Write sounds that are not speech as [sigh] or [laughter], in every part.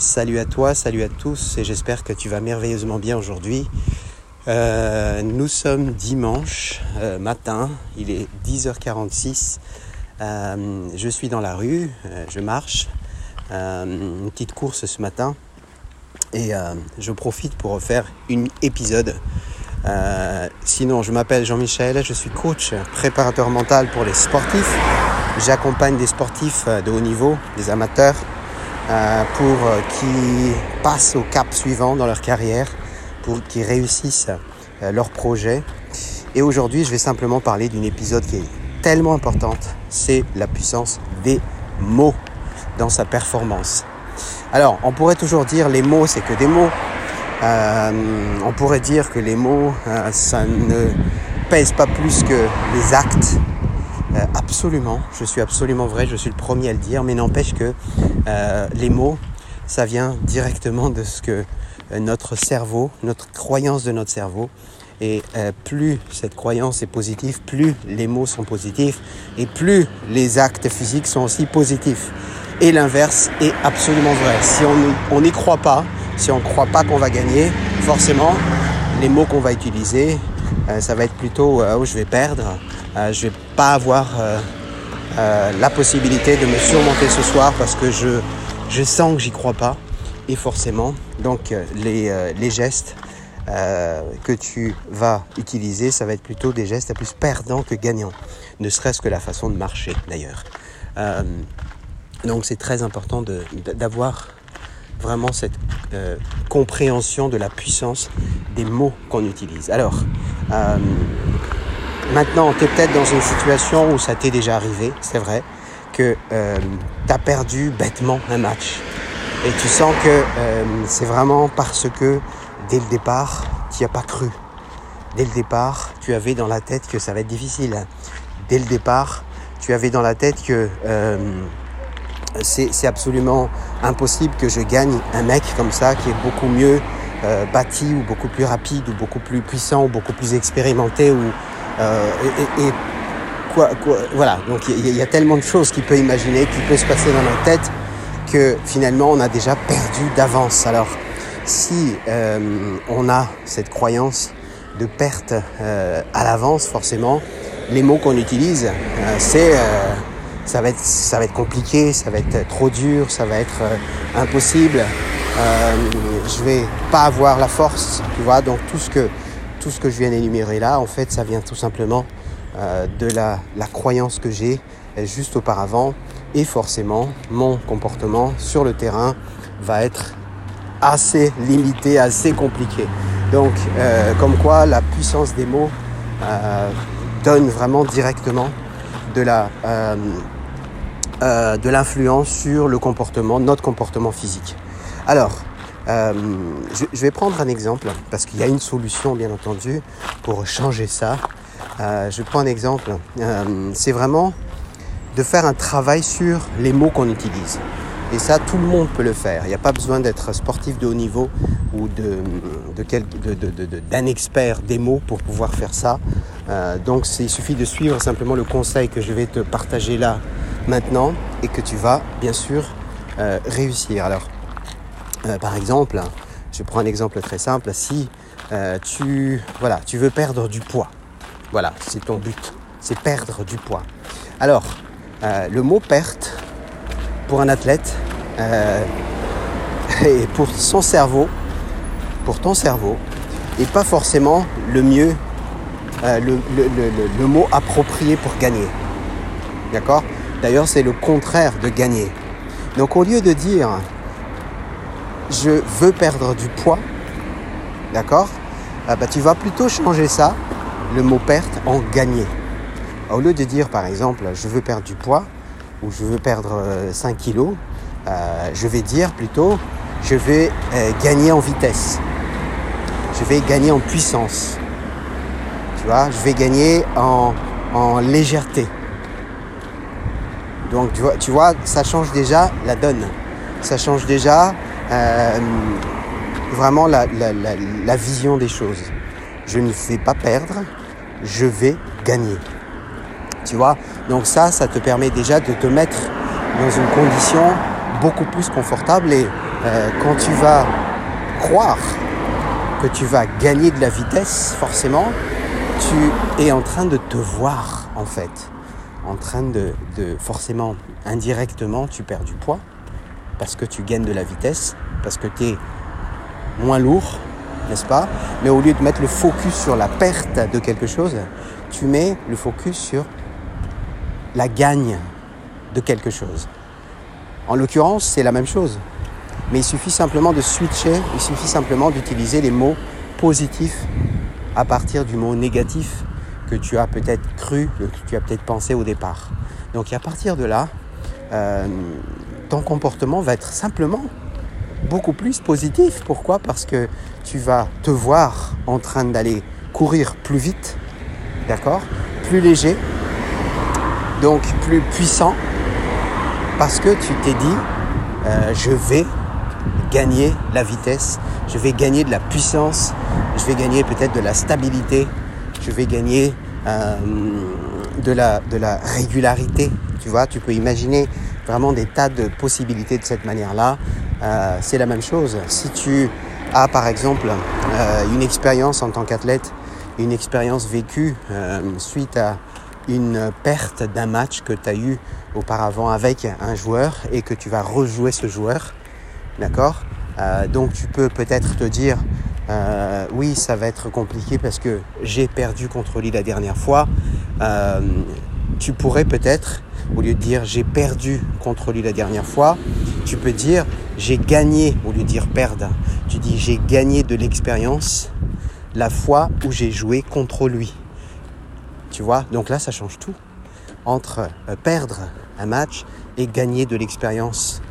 Salut à toi, salut à tous et j'espère que tu vas merveilleusement bien aujourd'hui. Euh, nous sommes dimanche euh, matin, il est 10h46. Euh, je suis dans la rue, je marche, une petite course ce matin et je profite pour refaire un épisode. sinon, je m'appelle Jean-Michel, je suis coach, préparateur mental pour les sportifs. J'accompagne des sportifs de haut niveau, des amateurs, pour qu'ils passent au cap suivant dans leur carrière pour qu'ils réussissent euh, leur projet. Et aujourd'hui, je vais simplement parler d'une épisode qui est tellement importante, c'est la puissance des mots dans sa performance. Alors, on pourrait toujours dire les mots, c'est que des mots. Euh, on pourrait dire que les mots, euh, ça ne pèse pas plus que les actes. Absolument, je suis absolument vrai, je suis le premier à le dire, mais n'empêche que les mots, ça vient directement de ce que euh, notre cerveau, notre croyance de notre cerveau. Et euh, plus cette croyance est positive, plus les mots sont positifs et plus les actes physiques sont aussi positifs. Et l'inverse est absolument vrai. Si on n'y croit pas, si on ne croit pas qu'on va gagner, forcément, les mots qu'on va utiliser, euh, ça va être plutôt oh, je vais perdre, je vais pas avoir la possibilité de me surmonter ce soir parce que je, je sens que j'y crois pas. Et forcément, donc euh, euh, les, gestes euh, que tu vas utiliser, ça va être plutôt des gestes plus perdants que gagnants. Ne serait-ce que la façon de marcher d'ailleurs. donc c'est très important d'avoir vraiment cette compréhension de la puissance des mots qu'on utilise. Alors, maintenant, tu es peut-être dans une situation où ça t'est déjà arrivé, c'est vrai, que tu as perdu bêtement un match et tu sens que euh, c'est vraiment parce que dès le départ, tu n'y as pas cru. Dès le départ, tu avais dans la tête que ça va être difficile. Dès le départ, tu avais dans la tête que euh, c'est absolument impossible que je gagne un mec comme ça qui est beaucoup mieux euh, bâti ou beaucoup plus rapide ou beaucoup plus puissant ou beaucoup plus expérimenté ou et, quoi, quoi, voilà donc il y, a tellement de choses qu'il peut imaginer qui peut se passer dans notre tête que finalement on a déjà perdu d'avance. Alors si euh, on a cette croyance de perte euh, à l'avance, forcément, les mots qu'on utilise, euh, c'est ça va être ça va être compliqué, ça va être trop dur, ça va être impossible. Je vais pas avoir la force, tu vois. Donc tout ce que tout ce que je viens d'énumérer là, en fait, ça vient tout simplement de la, croyance que j'ai juste auparavant et forcément mon comportement sur le terrain va être assez limité, assez compliqué. Donc euh, comme quoi la puissance des mots euh, donne vraiment directement de la euh, de l'influence sur le comportement, notre comportement physique. Alors, je, je, vais prendre un exemple parce qu'il y a une solution bien entendu pour changer ça. je prends un exemple. c'est vraiment de faire un travail sur les mots qu'on utilise. Et ça, tout le monde peut le faire. Il n'y a pas besoin d'être sportif de haut niveau ou d'un expert des mots pour pouvoir faire ça. Euh, donc il suffit de suivre simplement le conseil que je vais te partager là maintenant et que tu vas bien sûr euh, réussir. Alors, euh, par exemple, je prends un exemple très simple. Si tu, voilà, tu veux perdre du poids, voilà, c'est ton but, c'est perdre du poids. Alors, euh, le mot perte pour un athlète euh, [laughs] et pour son cerveau, pour ton cerveau, n'est pas forcément le mieux, euh, le, mot approprié pour gagner. D'accord? D'ailleurs, c'est le contraire de gagner. Donc au lieu de dire je veux perdre du poids, d'accord bah, Tu vas plutôt changer ça, le mot perte, en gagner. Au lieu de dire par exemple je veux perdre du poids ou je veux perdre 5 euh, kilos, euh, je vais dire plutôt je vais euh, gagner en vitesse. Je vais gagner en puissance. Tu vois, je vais gagner en, légèreté. Donc tu vois, ça change déjà la donne. Ça change déjà vraiment la, vision des choses. Je ne vais pas perdre, je vais gagner. Tu vois? Donc ça, ça te permet déjà de te mettre dans une condition beaucoup plus confortable et euh, quand tu vas croire que tu vas gagner de la vitesse, forcément, tu es en train de te voir en fait. En train de forcément, indirectement, tu perds du poids parce que tu gagnes de la vitesse, parce que tu es moins lourd, n'est-ce pas? Mais au lieu de mettre le focus sur la perte de quelque chose, tu mets le focus sur la gagne de quelque chose. En l'occurrence, c'est la même chose. Mais il suffit simplement de switcher, il suffit simplement d'utiliser les mots positifs à partir du mot négatif que tu as peut-être cru, que tu as peut-être pensé au départ. Donc à partir de là, euh, ton comportement va être simplement beaucoup plus positif. Pourquoi? Parce que tu vas te voir en train d'aller courir plus vite, d'accord? Plus léger, donc plus puissant, parce que tu t'es dit, euh, je vais gagner la vitesse, je vais gagner de la puissance, je vais gagner peut-être de la stabilité, je vais gagner euh, de, la, de la régularité. Tu vois, tu peux imaginer vraiment des tas de possibilités de cette manière-là. Euh, c'est la même chose. Si tu as par exemple euh, une expérience en tant qu'athlète, une expérience vécue euh, suite à une perte d'un match que tu as eu auparavant avec un joueur et que tu vas rejouer ce joueur, d'accord Donc tu peux peut-être te dire oui, ça va être compliqué parce que j'ai perdu contre lui la dernière fois. tu pourrais peut-être au lieu de dire j'ai perdu contre lui la dernière fois, tu peux dire j'ai gagné au lieu de dire perdre. Tu dis j'ai gagné de l'expérience la fois où j'ai joué contre lui. Tu vois Donc là, ça change tout. Entre euh, perdre un match et gagner de l'expérience.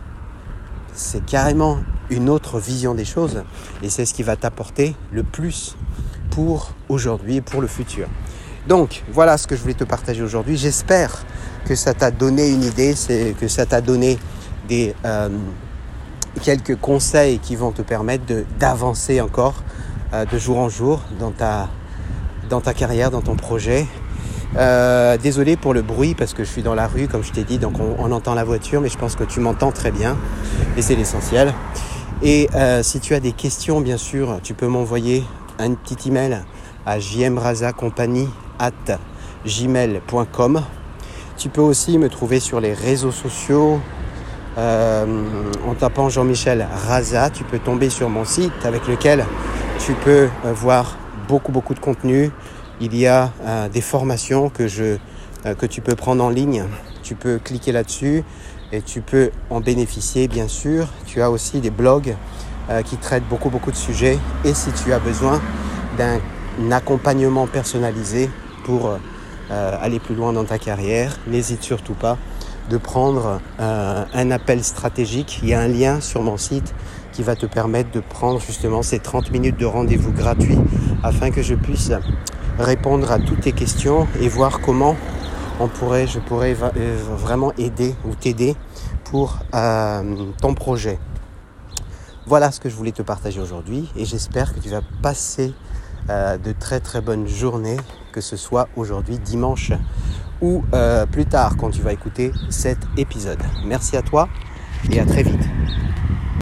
C'est carrément une autre vision des choses et c'est ce qui va t'apporter le plus pour aujourd'hui et pour le futur. Donc voilà ce que je voulais te partager aujourd'hui. J'espère que ça t'a donné une idée, que ça t'a donné des, euh, quelques conseils qui vont te permettre d'avancer encore euh, de jour en jour dans ta, carrière, dans ton projet. Euh, désolé pour le bruit parce que je suis dans la rue, comme je t'ai dit, donc on, entend la voiture, mais je pense que tu m'entends très bien et c'est l'essentiel. Et si tu as des questions, bien sûr, tu peux m'envoyer un petit email à jmrazacompagnie at gmail.com tu peux aussi me trouver sur les réseaux sociaux. Euh, en tapant Jean-Michel Raza, tu peux tomber sur mon site avec lequel tu peux euh, voir beaucoup beaucoup de contenu. Il y a euh, des formations que, que tu peux prendre en ligne. Tu peux cliquer là-dessus et tu peux en bénéficier bien sûr. Tu as aussi des blogs qui traitent beaucoup beaucoup de sujets. Et si tu as besoin d'un accompagnement personnalisé pour euh, aller plus loin dans ta carrière, n'hésite surtout pas de prendre euh, un appel stratégique. Il y a un lien sur mon site qui va te permettre de prendre justement ces 30 minutes de rendez-vous gratuit afin que je puisse répondre à toutes tes questions et voir comment on pourrait, je pourrais euh, vraiment aider ou t'aider pour ton projet. Voilà ce que je voulais te partager aujourd'hui et j'espère que tu vas passer de très très bonnes journées que ce soit aujourd'hui dimanche ou euh, plus tard quand tu vas écouter cet épisode. Merci à toi et à très vite.